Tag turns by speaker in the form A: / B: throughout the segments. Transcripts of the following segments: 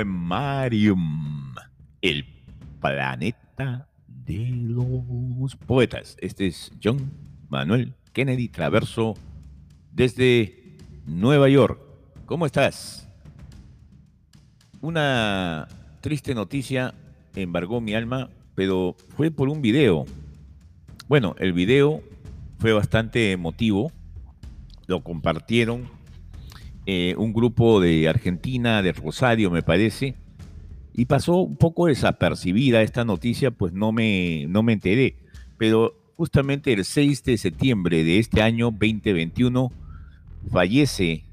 A: Poemarium, el planeta de los poetas. Este es John Manuel Kennedy Traverso desde Nueva York. ¿Cómo estás? Una triste noticia embargó mi alma, pero fue por un video. Bueno, el video fue bastante emotivo. Lo compartieron eh, un grupo de Argentina, de Rosario, me parece, y pasó un poco desapercibida esta noticia, pues no me, no me enteré. Pero justamente el 6 de septiembre de este año 2021 fallece,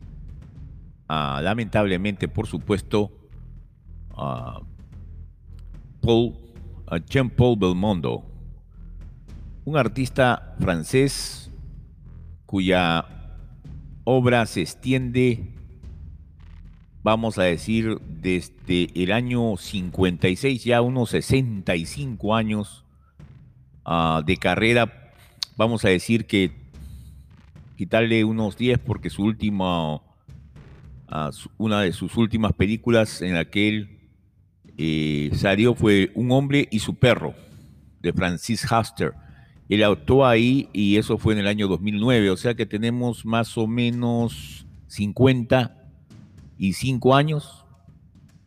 A: ah, lamentablemente, por supuesto, uh, Paul, Jean-Paul Belmondo, un artista francés cuya obra se extiende, vamos a decir, desde el año 56, ya unos 65 años ah, de carrera, vamos a decir que quitarle unos 10 porque su última, ah, una de sus últimas películas en la que él eh, salió fue Un hombre y su perro, de Francis Huster él actuó ahí y eso fue en el año 2009, o sea que tenemos más o menos 55 años,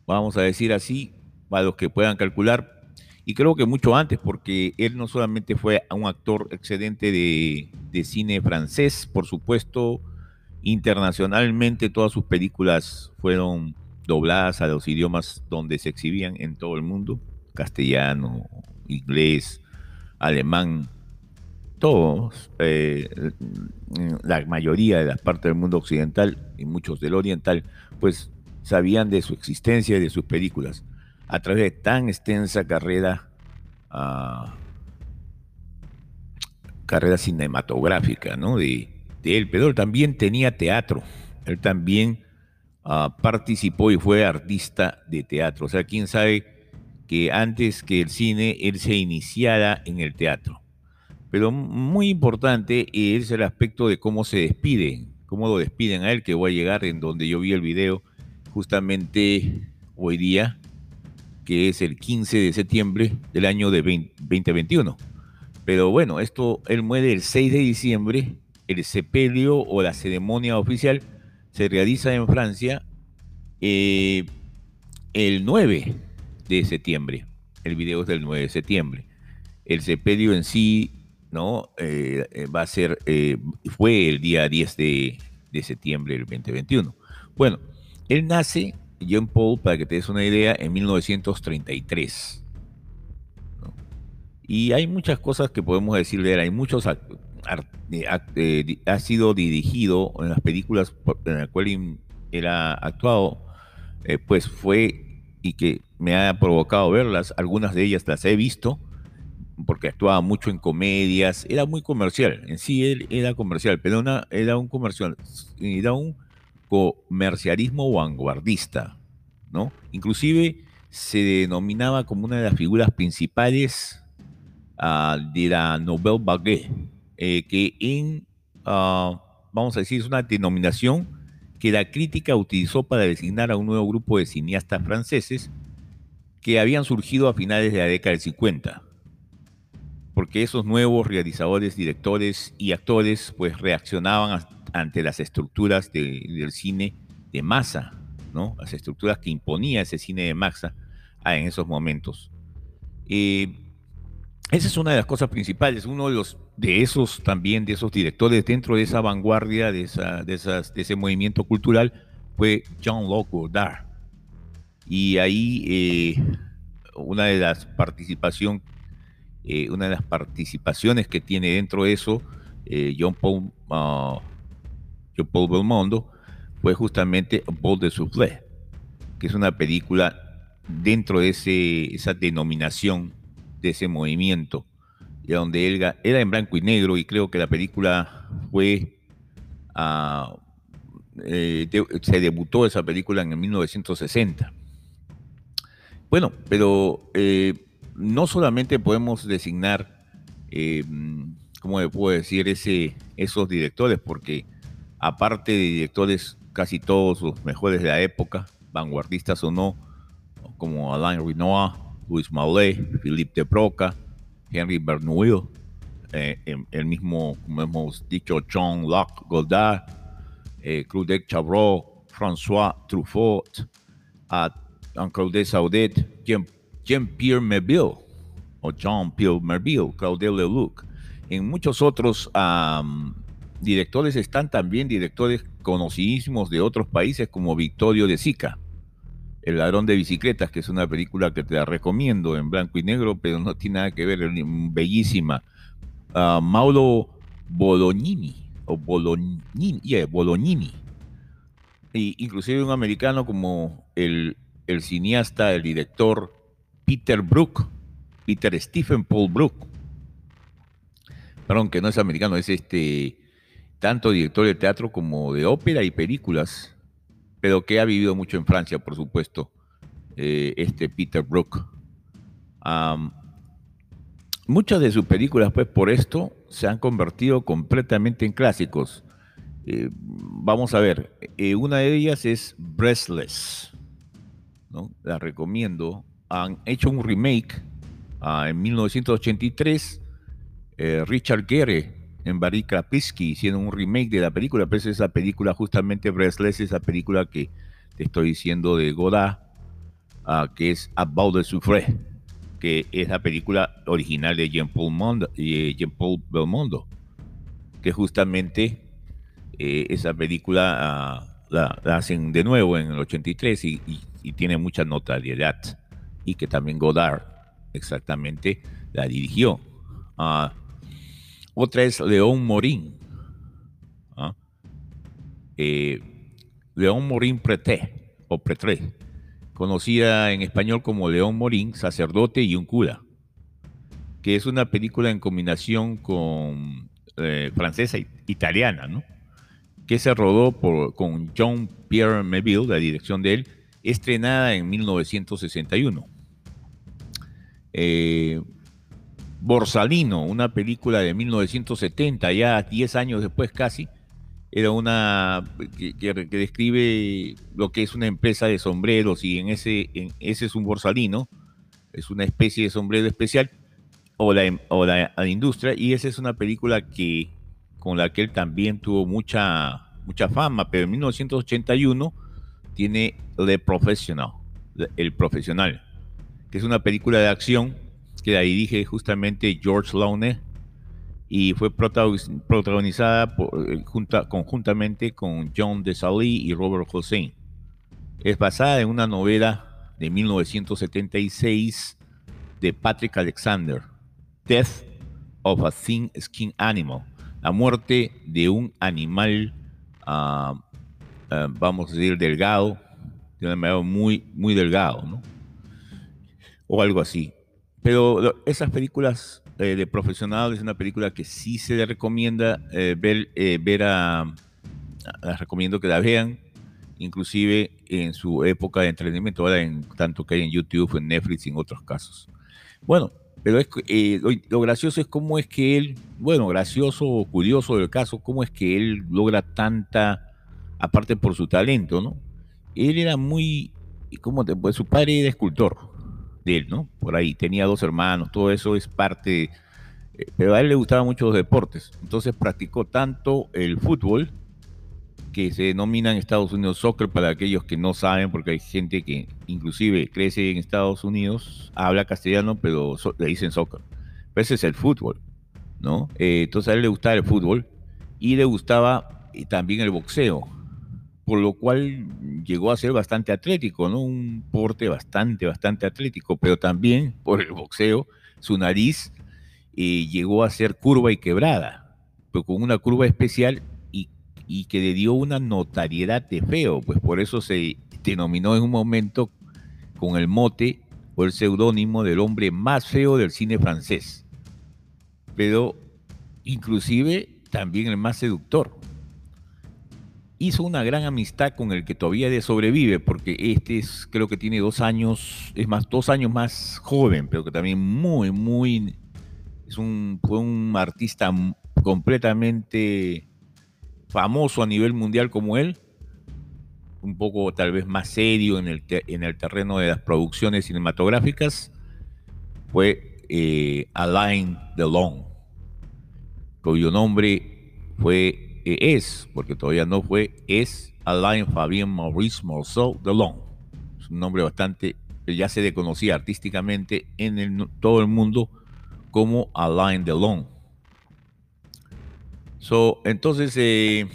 A: vamos a decir así, para los que puedan calcular, y creo que mucho antes, porque él no solamente fue un actor excedente de, de cine francés, por supuesto, internacionalmente todas sus películas fueron dobladas a los idiomas donde se exhibían en todo el mundo, castellano, inglés, alemán, todos, eh, la mayoría de las partes del mundo occidental y muchos del oriental, pues sabían de su existencia y de sus películas a través de tan extensa carrera, ah, carrera cinematográfica, ¿no? De, él, pero él también tenía teatro, él también ah, participó y fue artista de teatro, o sea, quién sabe que antes que el cine, él se iniciara en el teatro. Pero muy importante es el aspecto de cómo se despiden, cómo lo despiden a él, que voy a llegar en donde yo vi el video justamente hoy día, que es el 15 de septiembre del año de 2021. Pero bueno, esto, él muere el 6 de diciembre, el sepelio o la ceremonia oficial se realiza en Francia eh, el 9 de septiembre. El video es del 9 de septiembre. El sepelio en sí ¿no? Eh, eh, va a ser, eh, fue el día 10 de, septiembre del 2021. Bueno, él nace, John Paul, para que te des una idea, en 1933. Y hay muchas cosas que podemos decir de él. Hay muchos. ha sido dirigido en las películas en las cuales ha actuado, pues fue y que me ha provocado verlas. Algunas de ellas las he visto porque actuaba mucho en comedias, era muy comercial, en sí él era comercial, pero era un comercial, era un comercialismo vanguardista, ¿no? Inclusive se denominaba como una de las figuras principales ah, de la Nouvelle Vague, eh, que en, ah, vamos a decir, es una denominación que la crítica utilizó para designar a un nuevo grupo de cineastas franceses que habían surgido a finales de la década del 50 porque esos nuevos realizadores, directores y actores pues reaccionaban ante las estructuras del cine de masa, ¿no? Las estructuras que imponía ese cine de masa en esos momentos. Eh, esa es una de las cosas principales. Uno de los de esos también, de esos directores dentro de esa vanguardia, de, esa, de, esas, de ese movimiento cultural, fue Jean-Luc Godard. Y ahí eh, una de las participaciones eh, una de las participaciones que tiene dentro de eso eh, John, Paul, uh, John Paul Belmondo fue justamente Ball de Soufflé, que es una película dentro de ese, esa denominación de ese movimiento, donde él era en blanco y negro y creo que la película fue... Uh, eh, se debutó esa película en 1960. Bueno, pero eh, no solamente podemos designar, eh, ¿cómo puedo decir?, ese, esos directores, porque aparte de directores, casi todos los mejores de la época, vanguardistas o no, como Alain Renoir, Louis Mallet, Philippe de Broca, Henry Bernoulli, eh, el mismo, como hemos dicho, John Locke Godard, eh, Claudette Chabrol, François Truffaut, a Claudette Saudet, Jean-Pierre Melville, o Jean-Pierre Melville, Claudel Leluc. En muchos otros directores están también directores conocidísimos de otros países como Victorio de Sica, El ladrón de bicicletas, que es una película que te la recomiendo en blanco y negro, pero no tiene nada que ver, bellísima. Uh, Mauro Bolognini, o Bolognini, yeah, Bolognini. Y inclusive un americano como el, el cineasta, el director Peter Brook, Peter Stephen Paul Brook. Perdón, que no es americano, es este tanto director de teatro como de ópera y películas, pero que ha vivido mucho en Francia, por supuesto, eh, este Peter Brook. muchas de sus películas, pues por esto, se han convertido completamente en clásicos. Eh, vamos a ver, eh, una de ellas es Breathless, ¿no? La recomiendo. Han hecho un remake ah, en 1983. Richard Gere en Barry Krapinski hicieron un remake de la película, pero es esa película justamente Breathless, esa película que te estoy diciendo de Godard, ah, que es About the Souffre, que es la película original de Jean-Paul Jean -Paul Belmondo, que justamente eh, esa película ah, la, hacen de nuevo en el 83 y, tiene mucha notoriedad y que también Godard exactamente la dirigió. Uh, otra es León Morín. ¿ah? Eh, León Morín Preté, o Pretré, conocida en español como León Morín, sacerdote y un cura, que es una película en combinación con eh, francesa e italiana, ¿no? que se rodó por, con John Pierre Melville, la dirección de él, estrenada en 1961. Eh, Borsalino, una película de 1970, ya 10 años después casi, era una que, describe lo que es una empresa de sombreros y en ese, en, ese es un Borsalino, es una especie de sombrero especial o la, o la, industria y esa es una película que con la que él también tuvo mucha, mucha fama, pero en 1981 tiene The Professional, El Profesional, que es una película de acción que la dirige justamente George Laune y fue protagonizada eh, conjuntamente con John Desailly y Robert Hossein. Es basada en una novela de 1976 de Patrick Alexander, Death of a Thin Skin Animal, la muerte de un animal, ah, ah, vamos a decir, delgado, de manera muy, muy delgado. O algo así. Pero esas películas eh, de profesionales es una película que sí se le recomienda eh, ver, eh, ver a, las recomiendo que la vean, inclusive en su época de entrenamiento, ahora en tanto que hay en YouTube, en Netflix y en otros casos. Bueno, pero es, lo, gracioso es cómo es que él, bueno, gracioso o curioso del caso, cómo es que él logra tanta, aparte por su talento, ¿no? Él era muy, ¿cómo te Su padre era escultor, de él, ¿no? Por ahí, tenía dos hermanos, todo eso es parte, eh, pero a él le gustaban mucho los deportes, entonces practicó tanto el fútbol, que se denomina en Estados Unidos soccer para aquellos que no saben, porque hay gente que inclusive crece en Estados Unidos, habla castellano, pero le dicen soccer. Pero ese es el fútbol, ¿no? Eh, entonces a él le gustaba el fútbol y le gustaba eh, también el boxeo por lo cual llegó a ser bastante atlético, ¿no? Un porte bastante, bastante atlético, pero también por el boxeo, su nariz eh, llegó a ser curva y quebrada, pero con una curva especial y, y, que le dio una notariedad de feo, pues por eso se denominó en un momento con el mote o el seudónimo del hombre más feo del cine francés, pero inclusive también el más seductor hizo una gran amistad con el que todavía sobrevive, porque este es, creo que tiene dos años, es más, dos años más joven, pero que también muy, muy, es un, fue un artista completamente famoso a nivel mundial como él, un poco tal vez más serio en el, en el terreno de las producciones cinematográficas fue eh, Alain Delon, cuyo nombre fue, es, porque todavía no fue, es Alain Fabien Maurice Morceau Delon. Es un nombre bastante, ya se le conocía artísticamente en todo el mundo como Alain Delon. So, entonces, eh,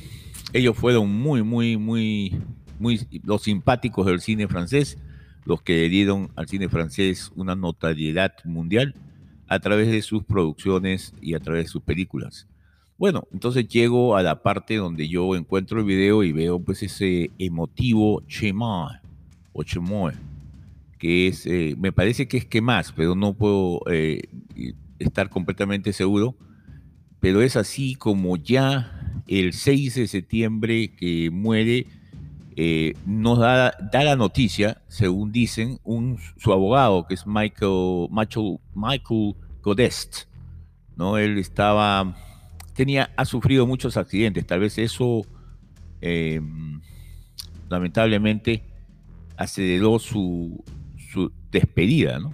A: ellos fueron muy, muy, muy, muy los simpáticos del cine francés, los que dieron al cine francés una notariedad mundial a través de sus producciones y a través de sus películas. Bueno, entonces llego a la parte donde yo encuentro el video y veo pues ese emotivo Chema o Chemoy, que es, eh, me parece que es que más, pero no puedo eh, estar completamente seguro, pero es así como ya el 6 de septiembre que muere, eh, nos da, da, la noticia, según dicen, un, su abogado, que es Michael, Michael, Michael Godest, ¿no? Él estaba, tenía, ha sufrido muchos accidentes, tal vez eso, eh, lamentablemente, aceleró su, su despedida, ¿no?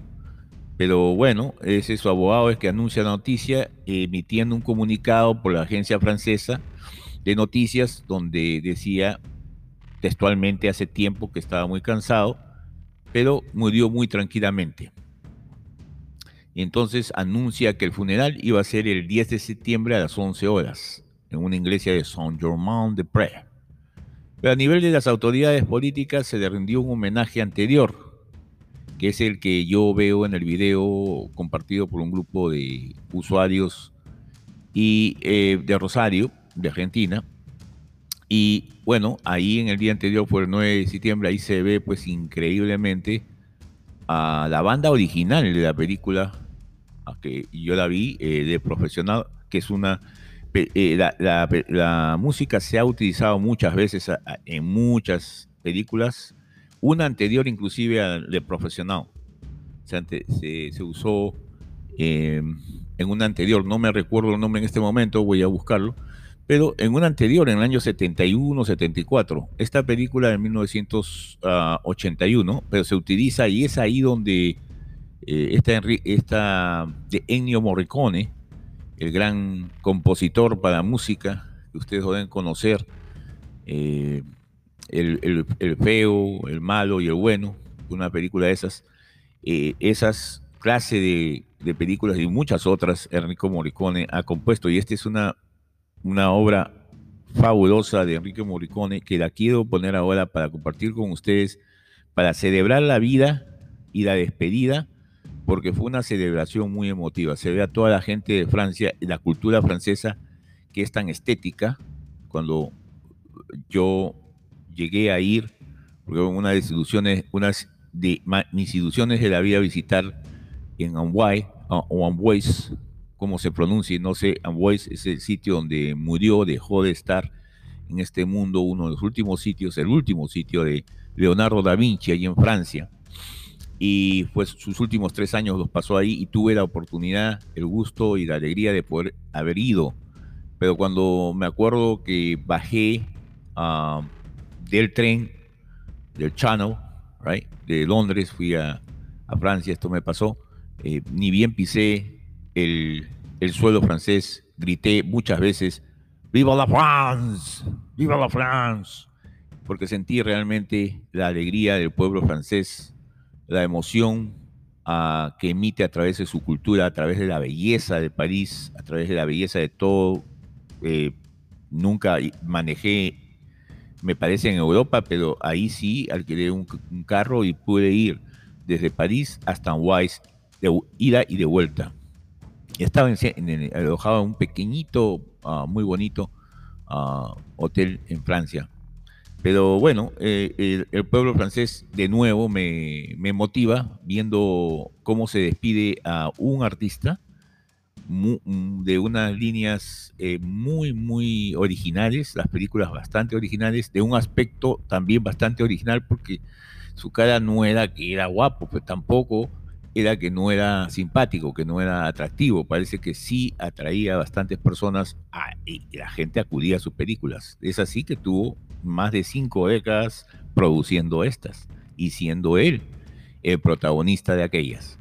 A: Pero bueno, ese su abogado es que anuncia la noticia emitiendo un comunicado por la agencia francesa de noticias donde decía textualmente hace tiempo que estaba muy cansado, pero murió muy tranquilamente. Y entonces anuncia que el funeral iba a ser el 10 de septiembre a las 11 horas en una iglesia de Saint-Germain-de-Prés. Pero a nivel de las autoridades políticas se le rindió un homenaje anterior que es el que yo veo en el video compartido por un grupo de usuarios y eh, de Rosario, de Argentina. Y bueno, ahí en el día anterior, fue el 9 de septiembre, ahí se ve pues increíblemente a la banda original de la película, que yo la vi eh, de profesional, que es una... Eh, la, la, música se ha utilizado muchas veces en muchas películas una anterior inclusive al de profesional. Se, se, usó em, en una anterior, no me recuerdo el nombre en este momento, voy a buscarlo, pero en una anterior, en el año 71, 74, esta película de 1981, pero se utiliza y es ahí donde eh, esta, de Ennio Morricone, el gran compositor para música que ustedes deben conocer, eh, el, feo, el malo y el bueno, una película de esas, eh, esas clase de, películas y muchas otras Enrico Morricone ha compuesto. Y esta es una, una obra fabulosa de Enrique Morricone que la quiero poner ahora para compartir con ustedes, para celebrar la vida y la despedida, porque fue una celebración muy emotiva. Se ve a toda la gente de Francia y la cultura francesa que es tan estética. Cuando yo llegué a ir, porque una de instituciones, de mis instituciones de la vida visitar en Amboise, o Amboise, como se pronuncia, no sé, Amboise es el sitio donde murió, dejó de estar en este mundo, uno de los últimos sitios, el último sitio de Leonardo da Vinci, allí en Francia. Y pues sus últimos tres años los pasó ahí y tuve la oportunidad, el gusto y la alegría de poder haber ido. Pero cuando me acuerdo que bajé a del tren, del Channel, right, de Londres, fui a, Francia, esto me pasó, eh, ni bien pisé el, suelo francés, grité muchas veces, ¡Viva la France! ¡Viva la France! Porque sentí realmente la alegría del pueblo francés, la emoción ah, que emite a través de su cultura, a través de la belleza de París, a través de la belleza de todo. Eh, nunca manejé me parece en Europa, pero ahí sí alquilé un, carro y pude ir desde París hasta Anguais, de ida y de vuelta. Estaba en, alojado en un pequeñito, ah, muy bonito ah, hotel en Francia. Pero bueno, eh, el, pueblo francés de nuevo me, me motiva viendo cómo se despide a un artista de unas líneas eh, muy, muy originales, las películas bastante originales, de un aspecto también bastante original, porque su cara no era que era guapo, pero tampoco era que no era simpático, que no era atractivo. Parece que sí atraía a bastantes personas y la gente acudía a sus películas. Es así que tuvo más de cinco décadas produciendo estas y siendo él el protagonista de aquellas.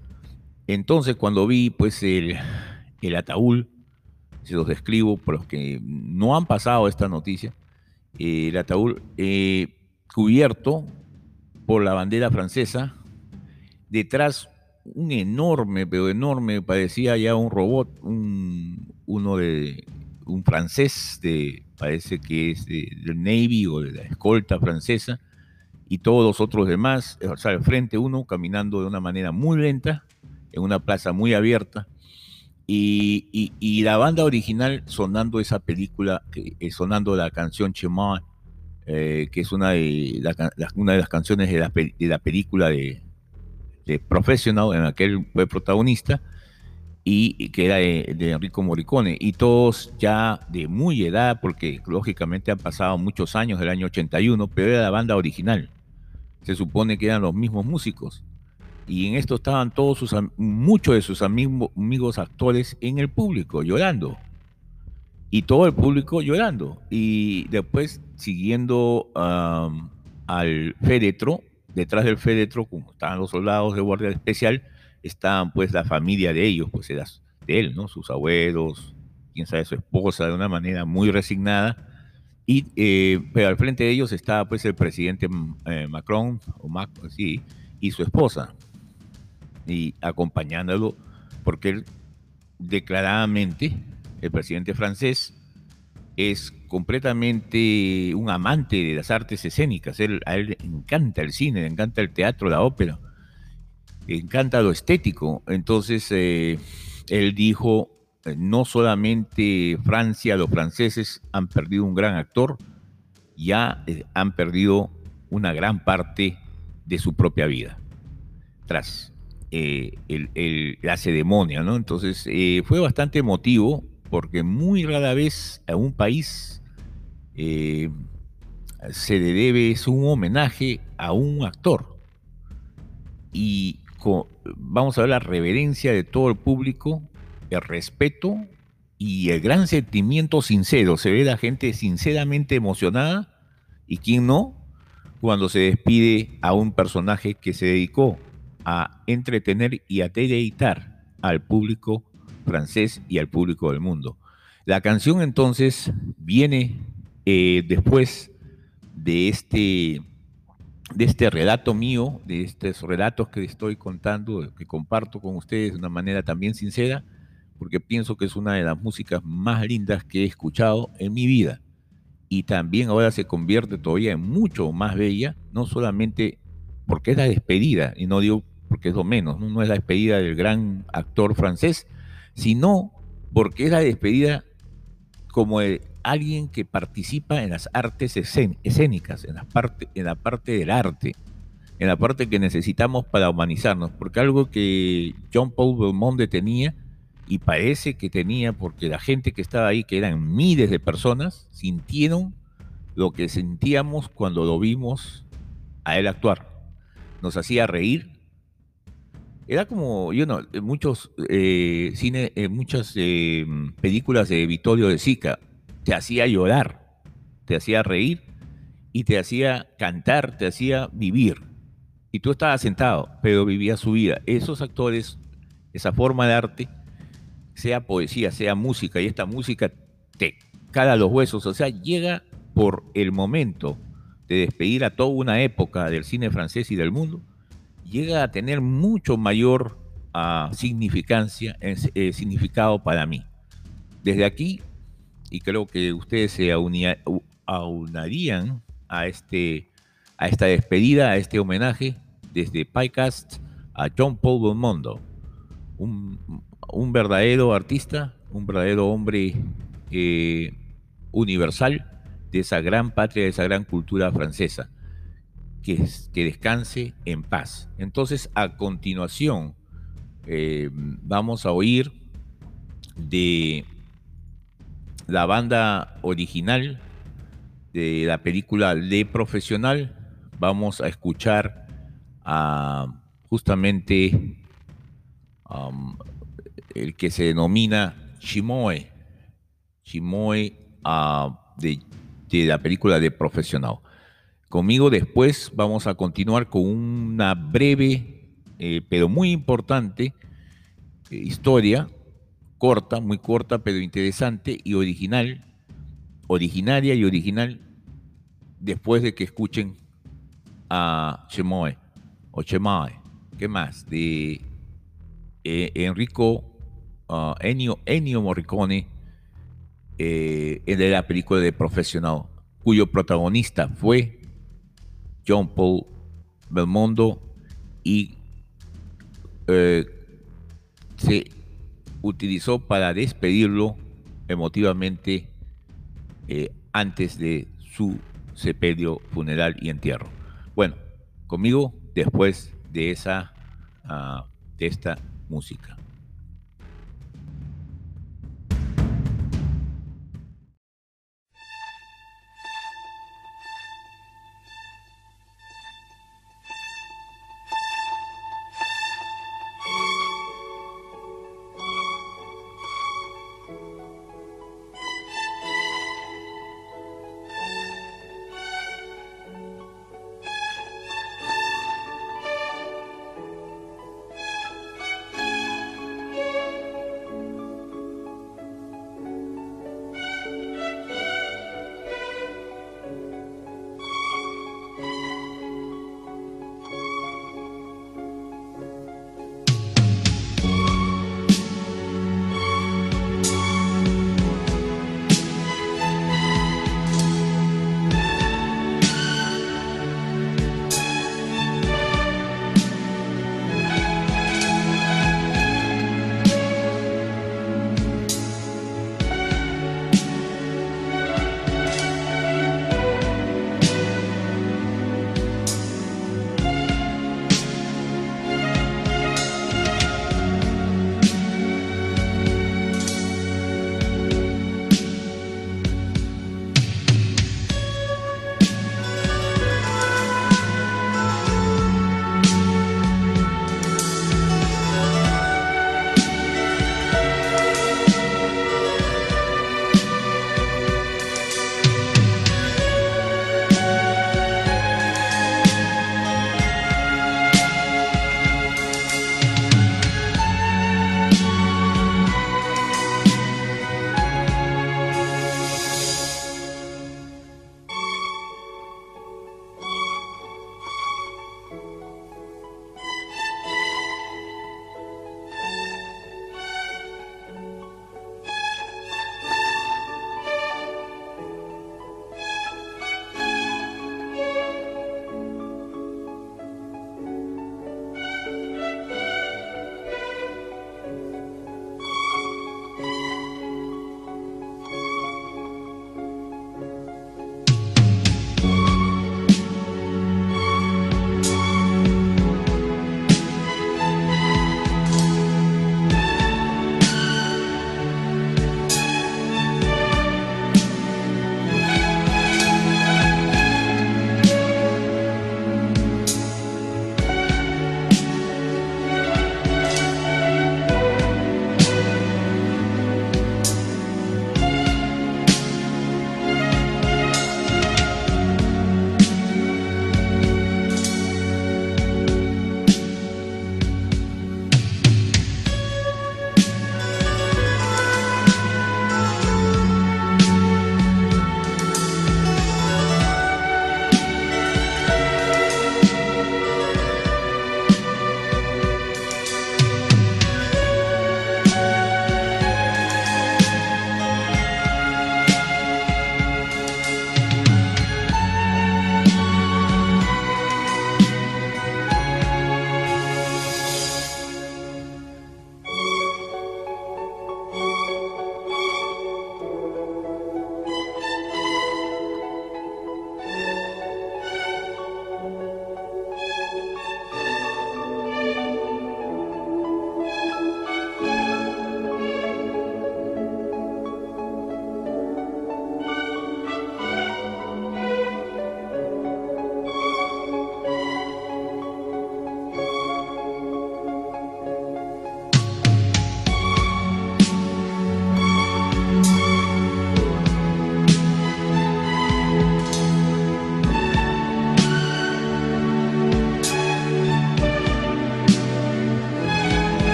A: Entonces cuando vi pues el, ataúd, se los describo por los que no han pasado esta noticia, el ataúd eh, cubierto por la bandera francesa, detrás un enorme, pero enorme, parecía ya un robot, un, uno de un francés, de, parece que es del Navy o de la escolta francesa, y todos los otros demás, o sea, al frente uno caminando de una manera muy lenta, en una plaza muy abierta, y, la banda original sonando esa película, eh, sonando la canción Chemin, eh, que es una de, una de las canciones de la, de la película de, de, Professional, en la que él fue protagonista, y, que era de, de, Enrico Morricone, y todos ya de muy edad, porque lógicamente han pasado muchos años del año 81, pero era la banda original. Se supone que eran los mismos músicos. Y en esto estaban todos sus muchos de sus amigos, actores en el público llorando. Y todo el público llorando. Y después siguiendo al féretro detrás del féretro como estaban los soldados de guardia especial estaban pues la familia de ellos pues de él no sus abuelos quién sabe su esposa de una manera muy resignada. Y eh, pero al frente de ellos estaba pues el presidente eh, Macron o Macron sí y su esposa. Y acompañándolo, porque él declaradamente, el presidente francés, es completamente un amante de las artes escénicas. Él, a él le encanta el cine, le encanta el teatro, la ópera, encanta lo estético. Entonces, eh, él dijo, eh, no solamente Francia, los franceses han perdido un gran actor, ya eh, han perdido una gran parte de su propia vida. Tras la ceremonia, ¿no? Entonces fue bastante emotivo porque muy rara vez a un país se le debe es un homenaje a un actor. Y vamos a ver la reverencia de todo el público, el respeto y el gran sentimiento sincero. Se ve la gente sinceramente emocionada y quién no cuando se despide a un personaje que se dedicó a entretener y a deleitar al público francés y al público del mundo. La canción entonces viene eh, después de este, de este relato mío, de estos relatos que estoy contando, que comparto con ustedes de una manera también sincera, porque pienso que es una de las músicas más lindas que he escuchado en mi vida. Y también ahora se convierte todavía en mucho más bella, no solamente porque es la despedida, y no digo porque es lo menos, ¿no? es la despedida del gran actor francés, sino porque es la despedida como de alguien que participa en las artes escénicas, en la, parte, en la parte del arte, en la parte que necesitamos para humanizarnos, porque algo que John Paul Belmonte tenía, y parece que tenía, porque la gente que estaba ahí, que eran miles de personas, sintieron lo que sentíamos cuando lo vimos a él actuar. Nos hacía reír, era como, yo no, muchos eh, cine, eh, muchas eh, películas de Vittorio de Sica, te hacía llorar, te hacía reír y te hacía cantar, te hacía vivir. Y tú estabas sentado, pero vivías su vida. Esos actores, esa forma de arte, sea poesía, sea música, y esta música te cala los huesos, o sea, llega por el momento de despedir a toda una época del cine francés y del mundo llega a tener mucho mayor uh, significancia, eh, significado para mí. Desde aquí, y creo que ustedes se aunarían a, este, a esta despedida, a este homenaje, desde PyCast a John Paul Belmondo, un, un verdadero artista, un verdadero hombre eh, universal de esa gran patria, de esa gran cultura francesa que, descanse en paz. Entonces, a continuación, eh, vamos a oír de la banda original de la película Le Profesional. Vamos a escuchar a justamente um, el que se denomina Chimoe, Chimoe uh, de la película de Profesional. Conmigo después vamos a continuar con una breve, eh, pero muy importante eh, historia, corta, muy corta, pero interesante y original, originaria y original, después de que escuchen a Chemoe o Chemae, ¿qué más? De eh, Enrico uh, Ennio, Ennio, Morricone, eh, de la película de Profesional, cuyo protagonista fue John Paul Belmondo y eh, se utilizó para despedirlo emotivamente eh, antes de su sepelio, funeral y entierro. Bueno, conmigo después de esa uh, de esta música.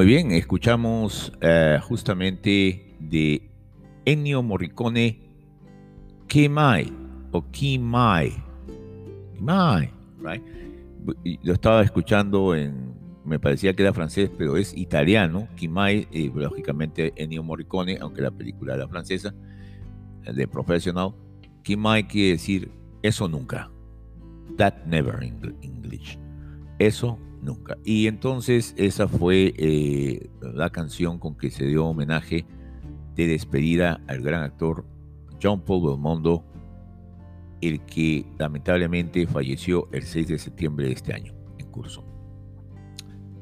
A: Muy bien, escuchamos eh, justamente de Ennio Morricone Kimai o Kimai. Kimai, right? Lo estaba escuchando en, me parecía que era francés, pero es italiano. Kimai, eh, lógicamente Ennio Morricone, aunque la película era francesa, de Professional. Kimai quiere decir eso nunca. That never in English. Eso nunca. Y entonces esa fue eh, la canción con que se dio homenaje de despedida al gran actor John Paul Belmondo, el que lamentablemente falleció el 6 de septiembre de este año, en curso.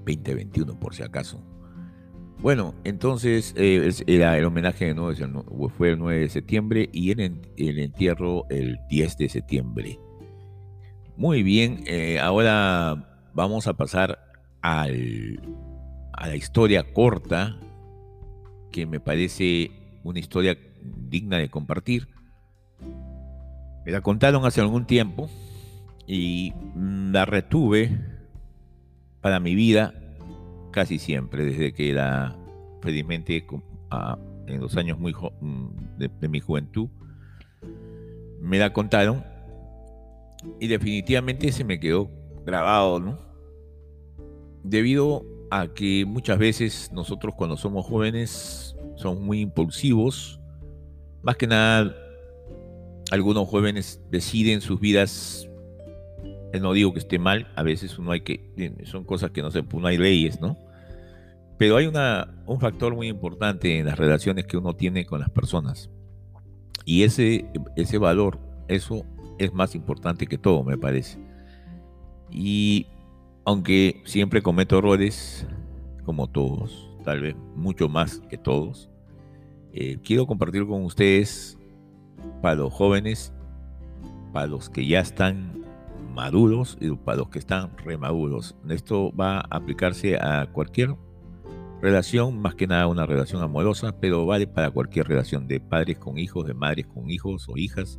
A: 2021 por si acaso. Bueno, entonces eh, el homenaje de fue el 9 de septiembre y el, el entierro el 10 de septiembre. Muy bien, eh, ahora vamos a pasar a la historia corta, que me parece una historia digna de compartir. Me la contaron hace algún tiempo y la retuve para mi vida casi siempre, desde que era felizmente en los años muy mm, de, mi juventud, me la contaron y definitivamente se me quedó grabado, ¿no? Debido a que muchas veces nosotros cuando somos jóvenes somos muy impulsivos, más que nada algunos jóvenes deciden sus vidas eh, no digo que esté mal, a veces uno hay que, son cosas que no se, no hay leyes, ¿no? Pero hay una, un factor muy importante en las relaciones que uno tiene con las personas. Y ese, ese valor, eso es más importante que todo, me parece. Y aunque siempre cometo errores, como todos, tal vez mucho más que todos, eh, quiero compartir con ustedes, para los jóvenes, para los que ya están maduros y para los que están remaduros. Esto va a aplicarse a cualquier relación, más que nada una relación amorosa, pero vale para cualquier relación de padres con hijos, de madres con hijos o hijas,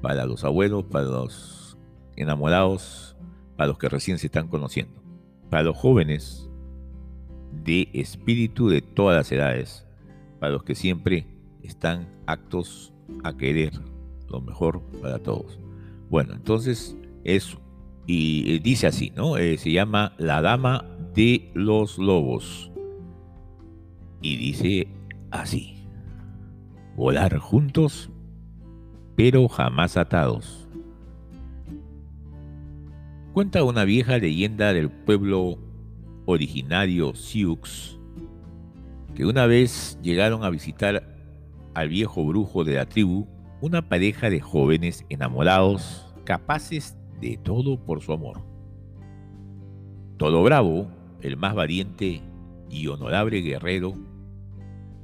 A: para los abuelos, para los enamorados, para los que recién se están conociendo, para los jóvenes de espíritu de todas las edades, para los que siempre están actos a querer lo mejor para todos. Bueno, entonces eso. Y dice así, ¿no? Eh, se llama La Dama de los Lobos y dice así, volar juntos, pero jamás atados. Cuenta una vieja leyenda del pueblo originario Sioux que una vez llegaron a visitar al viejo brujo de la tribu una pareja de jóvenes enamorados capaces de todo por su amor. Todo bravo, el más valiente y honorable guerrero,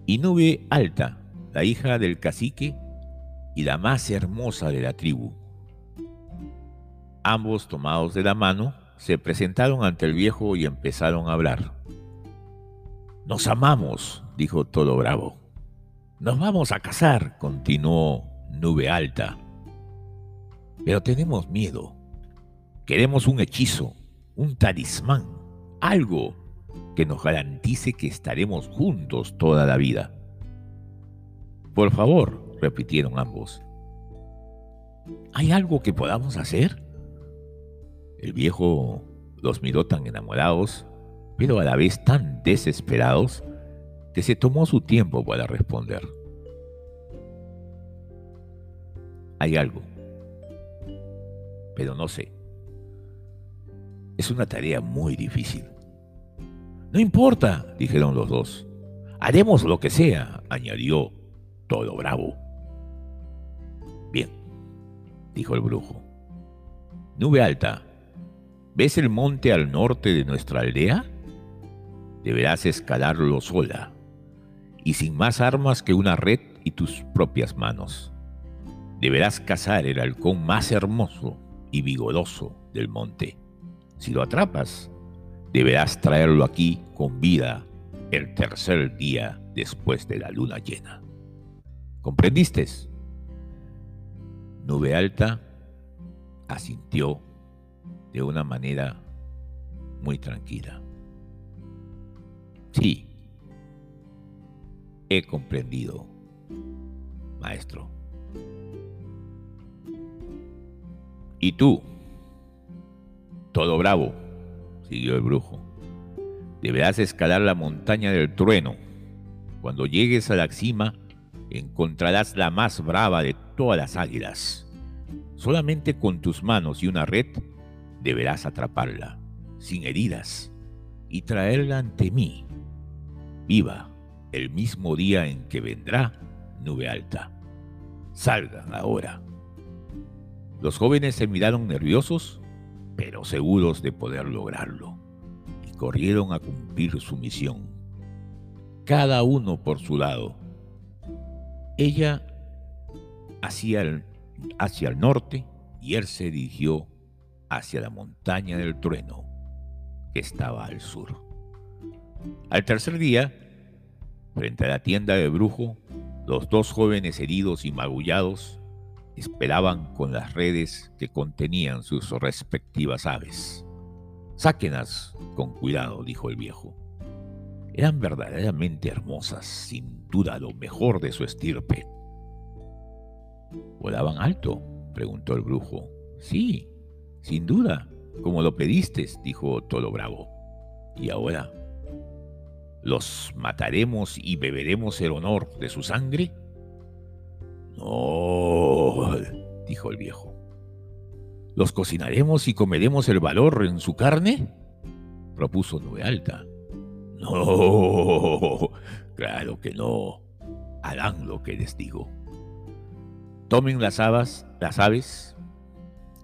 A: y Nube Alta, la hija del cacique y la más hermosa de la tribu. Ambos tomados de la mano, se presentaron ante el viejo y empezaron a hablar. Nos amamos, dijo Todo Bravo. Nos vamos a casar, continuó Nube Alta. Pero tenemos miedo. Queremos un hechizo, un talismán, algo que nos garantice que estaremos juntos toda la vida. Por favor, repitieron ambos. ¿Hay algo que podamos hacer? El viejo los miró tan enamorados, pero a la vez tan desesperados, que se tomó su tiempo para responder. Hay algo, pero no sé. Es una tarea muy difícil. No importa, dijeron los dos. Haremos lo que sea, añadió todo bravo. Bien, dijo el brujo. Nube alta, ¿ves el monte al norte de nuestra aldea? Deberás escalarlo sola, y sin más armas que una red y tus propias manos. Deberás cazar el halcón más hermoso y vigoroso del monte. Si lo atrapas, deberás traerlo aquí con vida el tercer día después de la luna llena. ¿Comprendiste? Nube Alta asintió de una manera muy tranquila. Sí, he comprendido, maestro. ¿Y tú? Todo bravo, siguió el brujo. Deberás escalar la montaña del trueno. Cuando llegues a la cima, encontrarás la más brava de todas las águilas. Solamente con tus manos y una red deberás atraparla, sin heridas, y traerla ante mí, viva, el mismo día en que vendrá Nube Alta. Salgan ahora. Los jóvenes se miraron nerviosos, pero seguros de poder lograrlo, y corrieron a cumplir su misión, cada uno por su lado. Ella hacia hacia el norte y él se dirigió hacia la montaña del trueno, que estaba al sur. Al tercer día, frente a la tienda de brujo, los dos jóvenes heridos y magullados esperaban con las redes que contenían sus respectivas aves. Sáquenlas con cuidado, dijo el viejo. Eran verdaderamente hermosas, sin duda lo mejor de su estirpe. ¿Volaban alto? preguntó el brujo. Sí, sin duda, como lo pediste, dijo Tolo Bravo. ¿Y ahora? ¿Los mataremos y beberemos el honor de su sangre? No, dijo el viejo. ¿Los cocinaremos y comeremos el valor en su carne? propuso Nube Alta. No, claro que no. Harán lo que les digo. Tomen las aves, las aves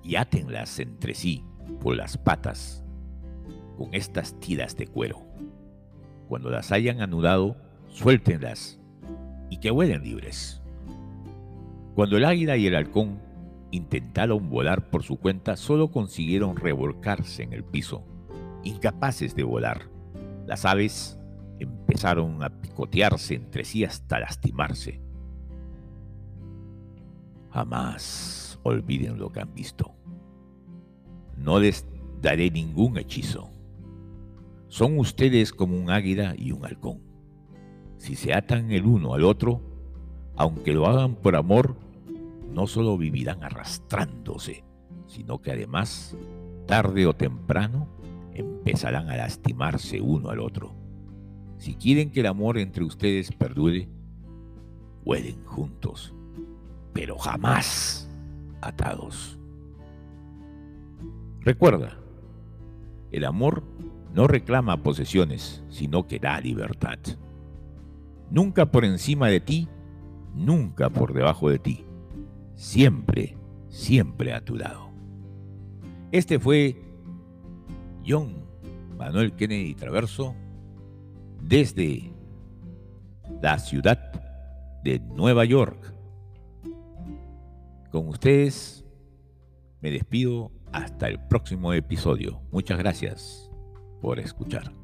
A: y átenlas entre sí por las patas con estas tiras de cuero. Cuando las hayan anudado, suéltenlas y que vuelen libres. Cuando el águila y el halcón intentaron volar por su cuenta, solo consiguieron revolcarse en el piso, incapaces de volar. Las aves empezaron a picotearse entre sí hasta lastimarse. Jamás olviden lo que han visto. No les daré ningún hechizo. Son ustedes como un águila y un halcón. Si se atan el uno al otro, aunque lo hagan por amor, no solo vivirán arrastrándose, sino que además, tarde o temprano, empezarán a lastimarse uno al otro. Si quieren que el amor entre ustedes perdure, vuelen juntos, pero jamás atados. Recuerda, el amor no reclama posesiones, sino que da libertad. Nunca por encima de ti nunca por debajo de ti, siempre, siempre a tu lado. Este fue John Manuel Kennedy Traverso desde la ciudad de Nueva York. Con ustedes me despido hasta el próximo episodio. Muchas gracias por escuchar.